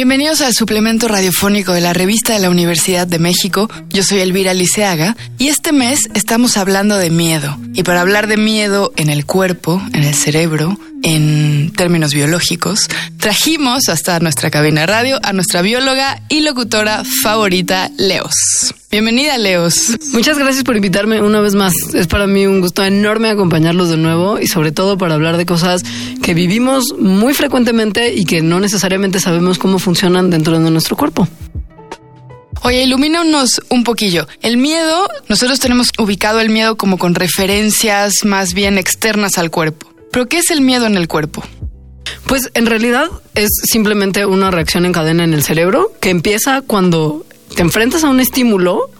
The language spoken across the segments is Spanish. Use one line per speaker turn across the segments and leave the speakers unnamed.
Bienvenidos al suplemento radiofónico de la revista de la Universidad de México. Yo soy Elvira Liceaga y este mes estamos hablando de miedo. Y para hablar de miedo en el cuerpo, en el cerebro, en términos biológicos, trajimos hasta nuestra cabina radio a nuestra bióloga y locutora favorita, Leos. Bienvenida, Leos.
Muchas gracias por invitarme una vez más. Es para mí un gusto enorme acompañarlos de nuevo y sobre todo para hablar de cosas que vivimos muy frecuentemente y que no necesariamente sabemos cómo funcionan dentro de nuestro cuerpo.
Oye, ilumínanos un poquillo. El miedo, nosotros tenemos ubicado el miedo como con referencias más bien externas al cuerpo. ¿Pero qué es el miedo en el cuerpo?
Pues en realidad es simplemente una reacción en cadena en el cerebro que empieza cuando te enfrentas a un estímulo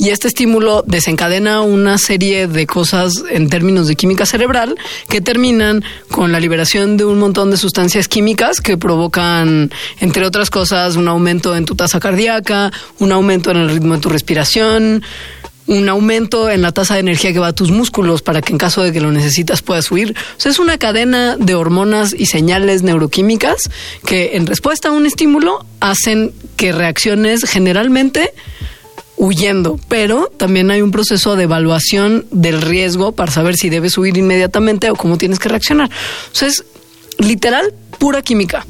y este estímulo desencadena una serie de cosas en términos de química cerebral que terminan con la liberación de un montón de sustancias químicas que provocan, entre otras cosas, un aumento en tu tasa cardíaca, un aumento en el ritmo de tu respiración, un aumento en la tasa de energía que va a tus músculos para que en caso de que lo necesitas puedas sea, es una cadena de hormonas y señales neuroquímicas que en respuesta a un estímulo hacen que reacciones generalmente huyendo, pero también hay un proceso de evaluación del riesgo para saber si debes huir inmediatamente o cómo tienes que reaccionar. O es literal pura química.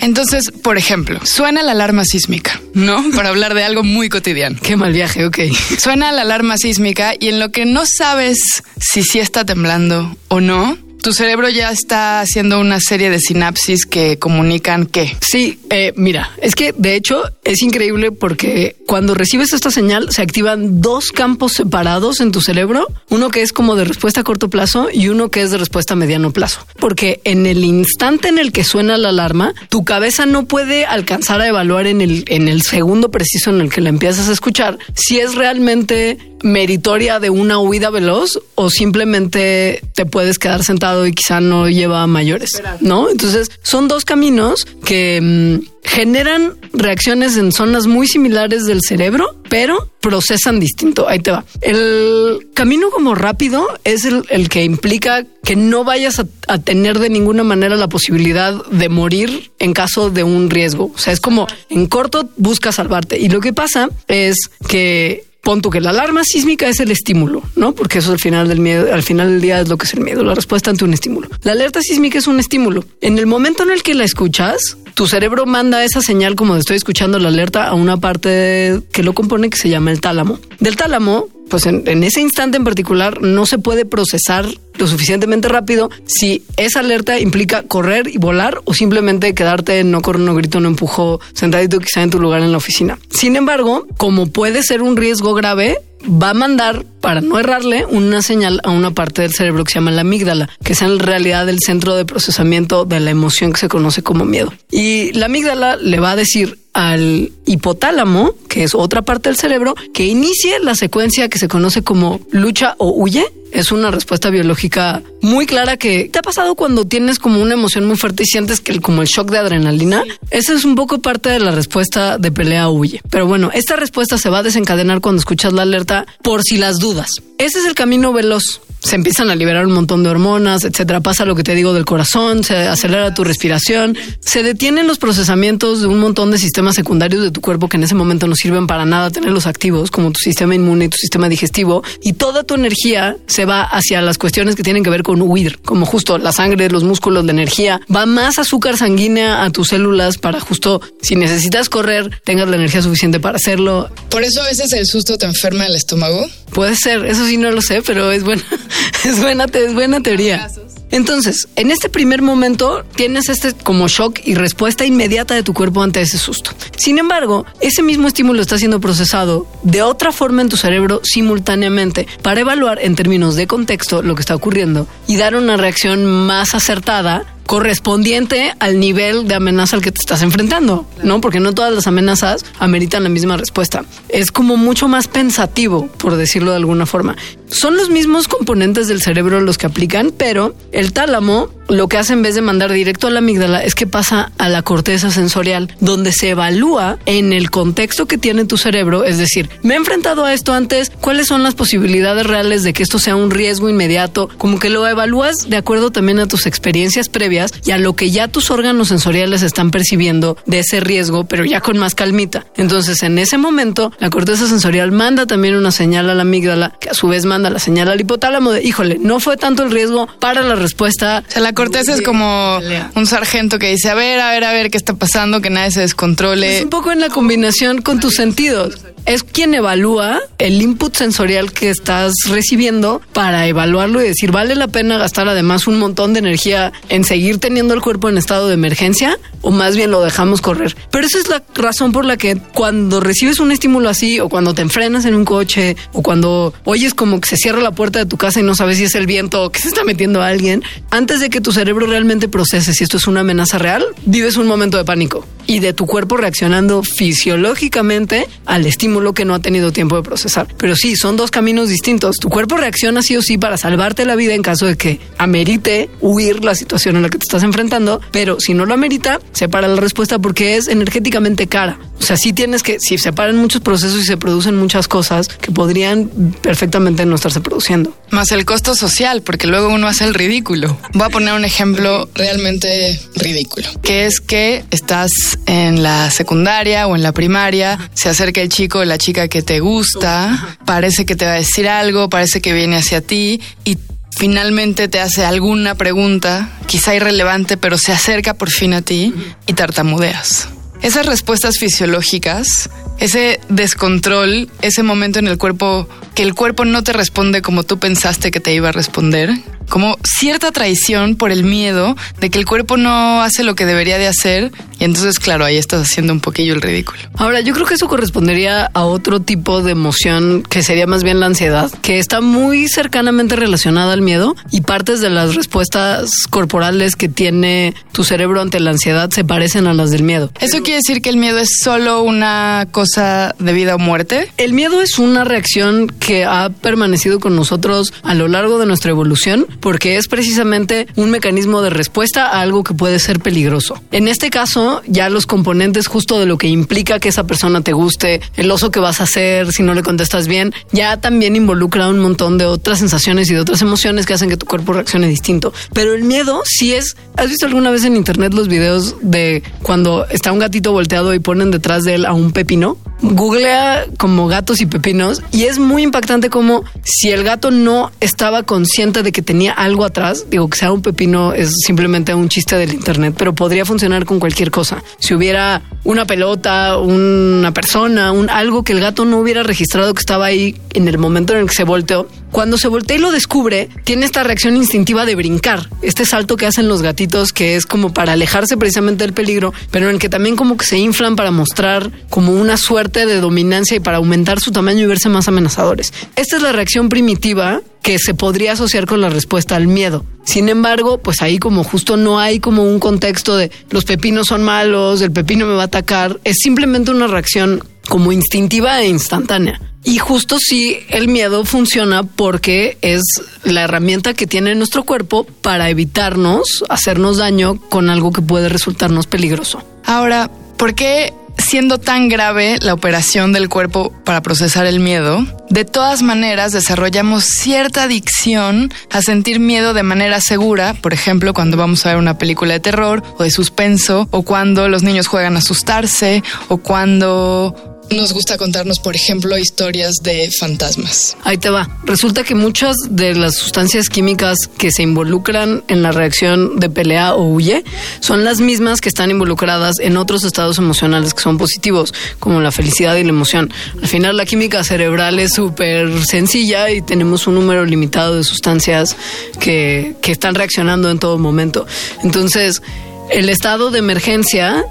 Entonces, por ejemplo, suena la alarma sísmica, ¿no? Para hablar de algo muy cotidiano.
Qué mal viaje, ok.
Suena la alarma sísmica y en lo que no sabes si sí está temblando o no, tu cerebro ya está haciendo una serie de sinapsis que comunican qué.
Sí, eh, mira, es que de hecho es increíble porque cuando recibes esta señal se activan dos campos separados en tu cerebro, uno que es como de respuesta a corto plazo y uno que es de respuesta a mediano plazo. Porque en el instante en el que suena la alarma, tu cabeza no puede alcanzar a evaluar en el, en el segundo preciso en el que la empiezas a escuchar si es realmente meritoria de una huida veloz o simplemente te puedes quedar sentado y quizá no lleva a mayores, ¿no? Entonces son dos caminos que mm, generan reacciones en zonas muy similares del cerebro, pero procesan distinto. Ahí te va. El camino como rápido es el, que implica que no vayas a, a, tener de ninguna manera la posibilidad de morir en caso de un riesgo. O sea, es como en corto busca salvarte. Y lo que pasa es que pon que la alarma sísmica es el estímulo, ¿no? Porque eso al final del miedo, al final del día es lo que es el miedo, la respuesta ante un estímulo. La alerta sísmica es un estímulo. En el momento en el que la escuchas, tu cerebro manda esa señal como de estoy escuchando la alerta a una parte que lo compone que se llama el tálamo. Del tálamo pues en, ese instante en particular no se puede procesar lo suficientemente rápido si esa alerta implica correr y volar o simplemente quedarte no corro, no grito, no empujo, sentadito quizá en tu lugar en la oficina. Sin embargo, como puede ser un riesgo grave, va a mandar, para no errarle, una señal a una parte del cerebro que se llama la amígdala, que es en realidad el centro de procesamiento de la emoción que se conoce como miedo. Y la amígdala le va a decir al hipotálamo, que es otra parte del cerebro, que inicie la secuencia que se conoce como lucha o huye. Es una respuesta biológica muy clara que te ha pasado cuando tienes como una emoción muy fuerte y sientes que el, como el shock de adrenalina. Esa es un poco parte de la respuesta de pelea o huye. Pero bueno, esta respuesta se va a desencadenar cuando escuchas la alerta por si las dudas. Ese es el camino veloz se empiezan a liberar un montón de hormonas, etcétera. Pasa lo que te digo del corazón, se acelera tu respiración, se detienen los procesamientos de un montón de sistemas secundarios de tu cuerpo que en ese momento no sirven para nada tenerlos activos, como tu sistema inmune y tu sistema digestivo, y toda tu energía se va hacia las cuestiones que tienen que ver con huir, como justo la sangre, los músculos, la energía. Va más azúcar sanguínea a tus células para justo si necesitas correr, tengas la energía suficiente para hacerlo.
Por eso a veces el susto te enferma el estómago.
Puede ser, eso sí no lo sé, pero es bueno. es buena, es buena teoría. Entonces, en este primer momento tienes este como shock y respuesta inmediata de tu cuerpo ante ese susto. Sin embargo, ese mismo estímulo está siendo procesado de otra forma en tu cerebro simultáneamente para evaluar en términos de contexto lo que está ocurriendo y dar una reacción más acertada correspondiente al nivel de amenaza al que te estás enfrentando, ¿no? Porque no todas las amenazas ameritan la misma respuesta. Es como mucho más pensativo, por decirlo de alguna forma. Son los mismos componentes del cerebro los que aplican, pero el tálamo lo que hace en vez de mandar directo a la amígdala es que pasa a la corteza sensorial, donde se evalúa en el contexto que tiene tu cerebro, es decir, me he enfrentado a esto antes, cuáles son las posibilidades reales de que esto sea un riesgo inmediato, como que lo evalúas de acuerdo también a tus experiencias previas y a lo que ya tus órganos sensoriales están percibiendo de ese riesgo, pero ya con más calmita. Entonces, en ese momento, la corteza sensorial manda también una señal a la amígdala, que a su vez manda la señal al hipotálamo de, híjole, no fue tanto el riesgo para la respuesta.
O sea, la corteza es como un sargento que dice, a ver, a ver, a ver qué está pasando, que nadie se descontrole.
Es un poco en la combinación con tus sentidos es quien evalúa el input sensorial que estás recibiendo para evaluarlo y decir, ¿vale la pena gastar además un montón de energía en seguir teniendo el cuerpo en estado de emergencia o más bien lo dejamos correr? Pero esa es la razón por la que cuando recibes un estímulo así o cuando te enfrenas en un coche o cuando oyes como que se cierra la puerta de tu casa y no sabes si es el viento o que se está metiendo a alguien, antes de que tu cerebro realmente procese si esto es una amenaza real, vives un momento de pánico y de tu cuerpo reaccionando fisiológicamente al estímulo que no ha tenido tiempo de procesar. Pero sí, son dos caminos distintos. Tu cuerpo reacciona sí o sí para salvarte la vida en caso de que amerite huir la situación en la que te estás enfrentando, pero si no lo amerita, separa la respuesta porque es energéticamente cara. O sea, sí tienes que, si separan muchos procesos y se producen muchas cosas que podrían perfectamente no estarse produciendo.
Más el costo social, porque luego uno hace el ridículo. Voy a poner un ejemplo realmente ridículo, que es que estás en la secundaria o en la primaria, se acerca el chico o la chica que te gusta, parece que te va a decir algo, parece que viene hacia ti y finalmente te hace alguna pregunta, quizá irrelevante, pero se acerca por fin a ti y tartamudeas. Esas respuestas fisiológicas, ese descontrol, ese momento en el cuerpo que el cuerpo no te responde como tú pensaste que te iba a responder, como cierta traición por el miedo de que el cuerpo no hace lo que debería de hacer y entonces claro, ahí estás haciendo un poquillo el ridículo.
Ahora, yo creo que eso correspondería a otro tipo de emoción que sería más bien la ansiedad, que está muy cercanamente relacionada al miedo y partes de las respuestas corporales que tiene tu cerebro ante la ansiedad se parecen a las del miedo.
¿Eso quiere decir que el miedo es solo una cosa de vida o muerte?
El miedo es una reacción que ha permanecido con nosotros a lo largo de nuestra evolución porque es precisamente un mecanismo de respuesta a algo que puede ser peligroso. En este caso, ya los componentes justo de lo que implica que esa persona te guste, el oso que vas a hacer si no le contestas bien, ya también involucra un montón de otras sensaciones y de otras emociones que hacen que tu cuerpo reaccione distinto. Pero el miedo sí es... ¿Has visto alguna vez en internet los videos de cuando está un gatito volteado y ponen detrás de él a un pepino? Googlea como gatos y pepinos y es muy impactante como si el gato no estaba consciente de que tenía algo atrás, digo que sea un pepino es simplemente un chiste del internet, pero podría funcionar con cualquier cosa. Si hubiera una pelota, una persona, un algo que el gato no hubiera registrado que estaba ahí en el momento en el que se volteó, cuando se voltea y lo descubre, tiene esta reacción instintiva de brincar, este salto que hacen los gatitos que es como para alejarse precisamente del peligro, pero en el que también como que se inflan para mostrar como una suerte de dominancia y para aumentar su tamaño y verse más amenazadores. Esta es la reacción primitiva que se podría asociar con la respuesta al miedo. Sin embargo, pues ahí como justo no hay como un contexto de los pepinos son malos, el pepino me va a atacar, es simplemente una reacción como instintiva e instantánea. Y justo sí, el miedo funciona porque es la herramienta que tiene nuestro cuerpo para evitarnos hacernos daño con algo que puede resultarnos peligroso.
Ahora, ¿por qué siendo tan grave la operación del cuerpo para procesar el miedo, de todas maneras desarrollamos cierta adicción a sentir miedo de manera segura, por ejemplo, cuando vamos a ver una película de terror o de suspenso, o cuando los niños juegan a asustarse, o cuando nos gusta contarnos, por ejemplo, historias de fantasmas.
Ahí te va. Resulta que muchas de las sustancias químicas que se involucran en la reacción de pelea o huye son las mismas que están involucradas en otros estados emocionales que son positivos, como la felicidad y la emoción. Al final la química cerebral es súper sencilla y tenemos un número limitado de sustancias que, que están reaccionando en todo momento. Entonces, el estado de emergencia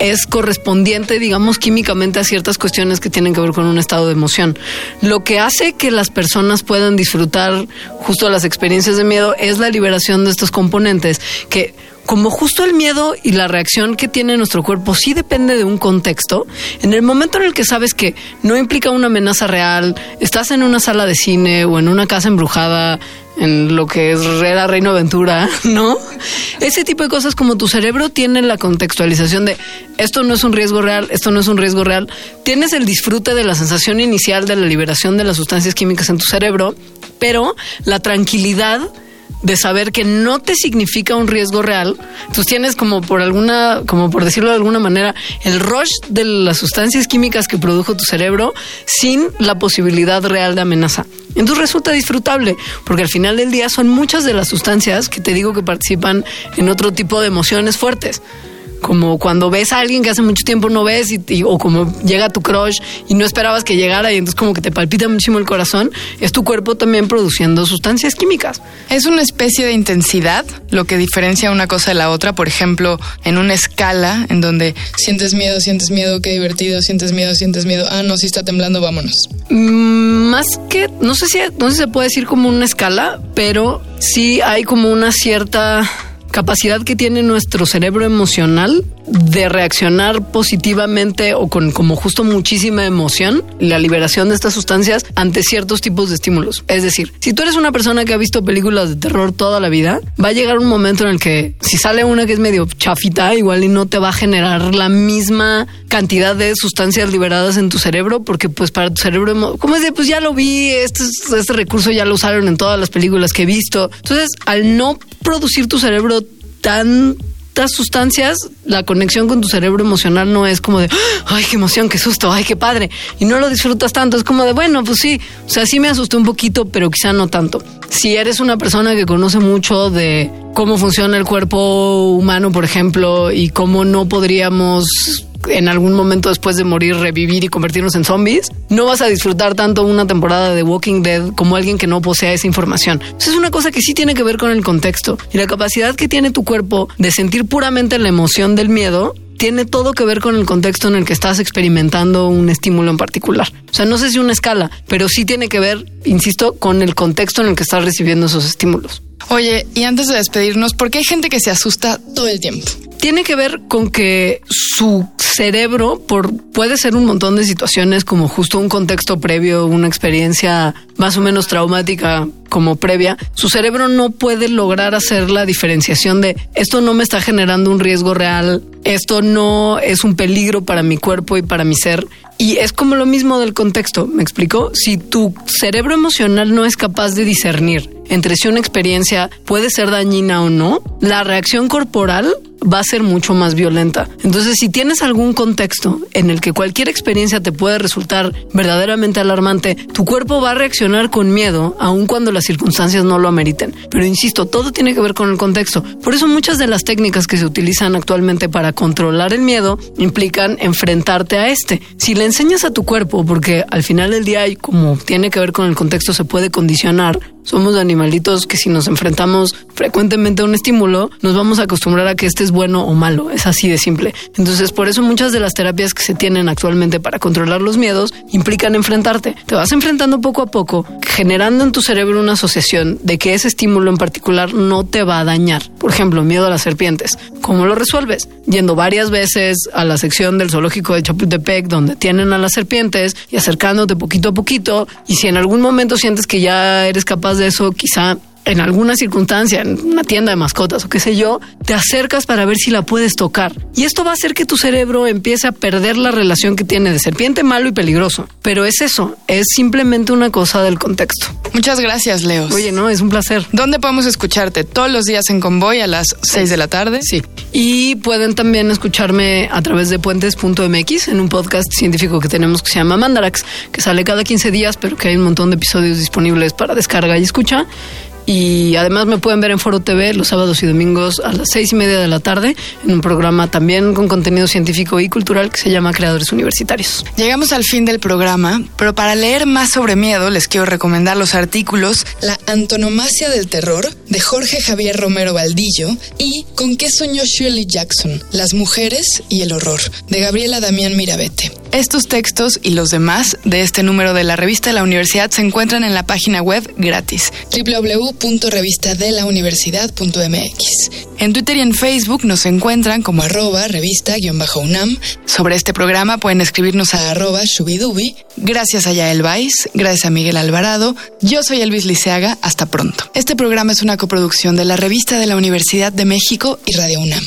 es correspondiente, digamos, químicamente a ciertas cuestiones que tienen que ver con un estado de emoción. Lo que hace que las personas puedan disfrutar justo las experiencias de miedo es la liberación de estos componentes que como justo el miedo y la reacción que tiene nuestro cuerpo sí depende de un contexto, en el momento en el que sabes que no implica una amenaza real, estás en una sala de cine o en una casa embrujada, en lo que es Rera Reino Aventura, ¿no? Ese tipo de cosas como tu cerebro tiene la contextualización de esto no es un riesgo real, esto no es un riesgo real. Tienes el disfrute de la sensación inicial de la liberación de las sustancias químicas en tu cerebro, pero la tranquilidad de saber que no te significa un riesgo real, entonces tienes como por alguna, como por decirlo de alguna manera, el rush de las sustancias químicas que produjo tu cerebro sin la posibilidad real de amenaza. Entonces resulta disfrutable, porque al final del día son muchas de las sustancias que te digo que participan en otro tipo de emociones fuertes como cuando ves a alguien que hace mucho tiempo no ves y, o como llega tu crush y no esperabas que llegara y entonces como que te palpita muchísimo el corazón, es tu cuerpo también produciendo sustancias químicas.
Es una especie de intensidad lo que diferencia una cosa de la otra, por ejemplo, en una escala en donde sientes miedo, sientes miedo, qué divertido, sientes miedo, sientes miedo, ah, no, si está temblando, vámonos.
Mm, más que, no sé si, no sé si se puede decir como una escala, pero sí hay como una cierta capacidad que tiene nuestro cerebro emocional de reaccionar positivamente o con como justo muchísima emoción, la liberación de estas sustancias ante ciertos tipos de estímulos. Es decir, si tú eres una persona que ha visto películas de terror toda la vida, va a llegar un momento en el que si sale una que es medio chafita, igual y no te va a generar la misma cantidad de sustancias liberadas en tu cerebro, porque pues para tu cerebro, como es de, pues ya lo vi, este, este recurso ya lo usaron en todas las películas que he visto. Entonces, al no producir tu cerebro tantas sustancias, la conexión con tu cerebro emocional no es como de, ay, qué emoción, qué susto, ay, qué padre. Y no lo disfrutas tanto, es como de, bueno, pues sí, o sea, sí me asusté un poquito, pero quizá no tanto. Si eres una persona que conoce mucho de cómo funciona el cuerpo humano, por ejemplo, y cómo no podríamos en algún momento después de morir revivir y convertirnos en zombies, no vas a disfrutar tanto una temporada de Walking Dead como alguien que no posea esa información. es una cosa que sí tiene que ver con el contexto y la capacidad que tiene tu cuerpo de sentir puramente la emoción del miedo tiene todo que ver con el contexto en el que estás experimentando un estímulo en particular. O sea, no sé si una escala, pero sí tiene que ver, insisto, con el contexto en el que estás recibiendo esos estímulos.
Oye, y antes de despedirnos, ¿por qué hay gente que se asusta todo el tiempo?
tiene que ver con que su cerebro, por puede ser un montón de situaciones como justo un contexto previo, una experiencia más o menos traumática como previa, su cerebro no puede lograr hacer la diferenciación de esto no me está generando un riesgo real, esto no es un peligro para mi cuerpo y para mi ser. Y es como lo mismo del contexto, ¿me explico? Si tu cerebro emocional no es capaz de discernir entre si una experiencia puede ser dañina o no, la reacción corporal va a ser mucho más violenta. Entonces, si tienes algún contexto en el que cualquier experiencia te puede resultar verdaderamente alarmante, tu cuerpo va a reaccionar con miedo, aun cuando las circunstancias no lo ameriten. Pero insisto, todo tiene que ver con el contexto. Por eso muchas de las técnicas que se utilizan actualmente para controlar el miedo implican enfrentarte a este. Si le enseñas a tu cuerpo, porque al final del día, como tiene que ver con el contexto, se puede condicionar, somos animalitos que si nos enfrentamos frecuentemente a un estímulo, nos vamos a acostumbrar a que este es bueno o malo. Es así de simple. Entonces, por eso muchas de las terapias que se tienen actualmente para controlar los miedos implican enfrentarte. Te vas enfrentando poco a poco, generando en tu cerebro una asociación de que ese estímulo en particular no te va a dañar. Por ejemplo, miedo a las serpientes. ¿Cómo lo resuelves? Yendo varias veces a la sección del zoológico de Chapultepec donde tienen a las serpientes y acercándote poquito a poquito. Y si en algún momento sientes que ya eres capaz de eso, quizá en alguna circunstancia, en una tienda de mascotas o qué sé yo, te acercas para ver si la puedes tocar. Y esto va a hacer que tu cerebro empiece a perder la relación que tiene de serpiente malo y peligroso. Pero es eso, es simplemente una cosa del contexto.
Muchas gracias, Leo.
Oye, no, es un placer.
¿Dónde podemos escucharte? Todos los días en Convoy a las 6 de la tarde.
Sí. Y pueden también escucharme a través de puentes.mx en un podcast científico que tenemos que se llama Mandarax, que sale cada 15 días, pero que hay un montón de episodios disponibles para descarga y escucha. Y además me pueden ver en Foro TV los sábados y domingos a las seis y media de la tarde en un programa también con contenido científico y cultural que se llama Creadores Universitarios.
Llegamos al fin del programa, pero para leer más sobre miedo les quiero recomendar los artículos La antonomasia del terror de Jorge Javier Romero Valdillo y Con qué soñó Shirley Jackson, Las mujeres y el horror de Gabriela Damián Mirabete. Estos textos y los demás de este número de la revista de la universidad se encuentran en la página web gratis www.revistadelauniversidad.mx. En Twitter y en Facebook nos encuentran como arroba revista-unam. Sobre este programa pueden escribirnos a arroba shubidubi. Gracias a Yael Vais, gracias a Miguel Alvarado. Yo soy Elvis Liceaga. Hasta pronto. Este programa es una coproducción de la revista de la Universidad de México y Radio UNAM.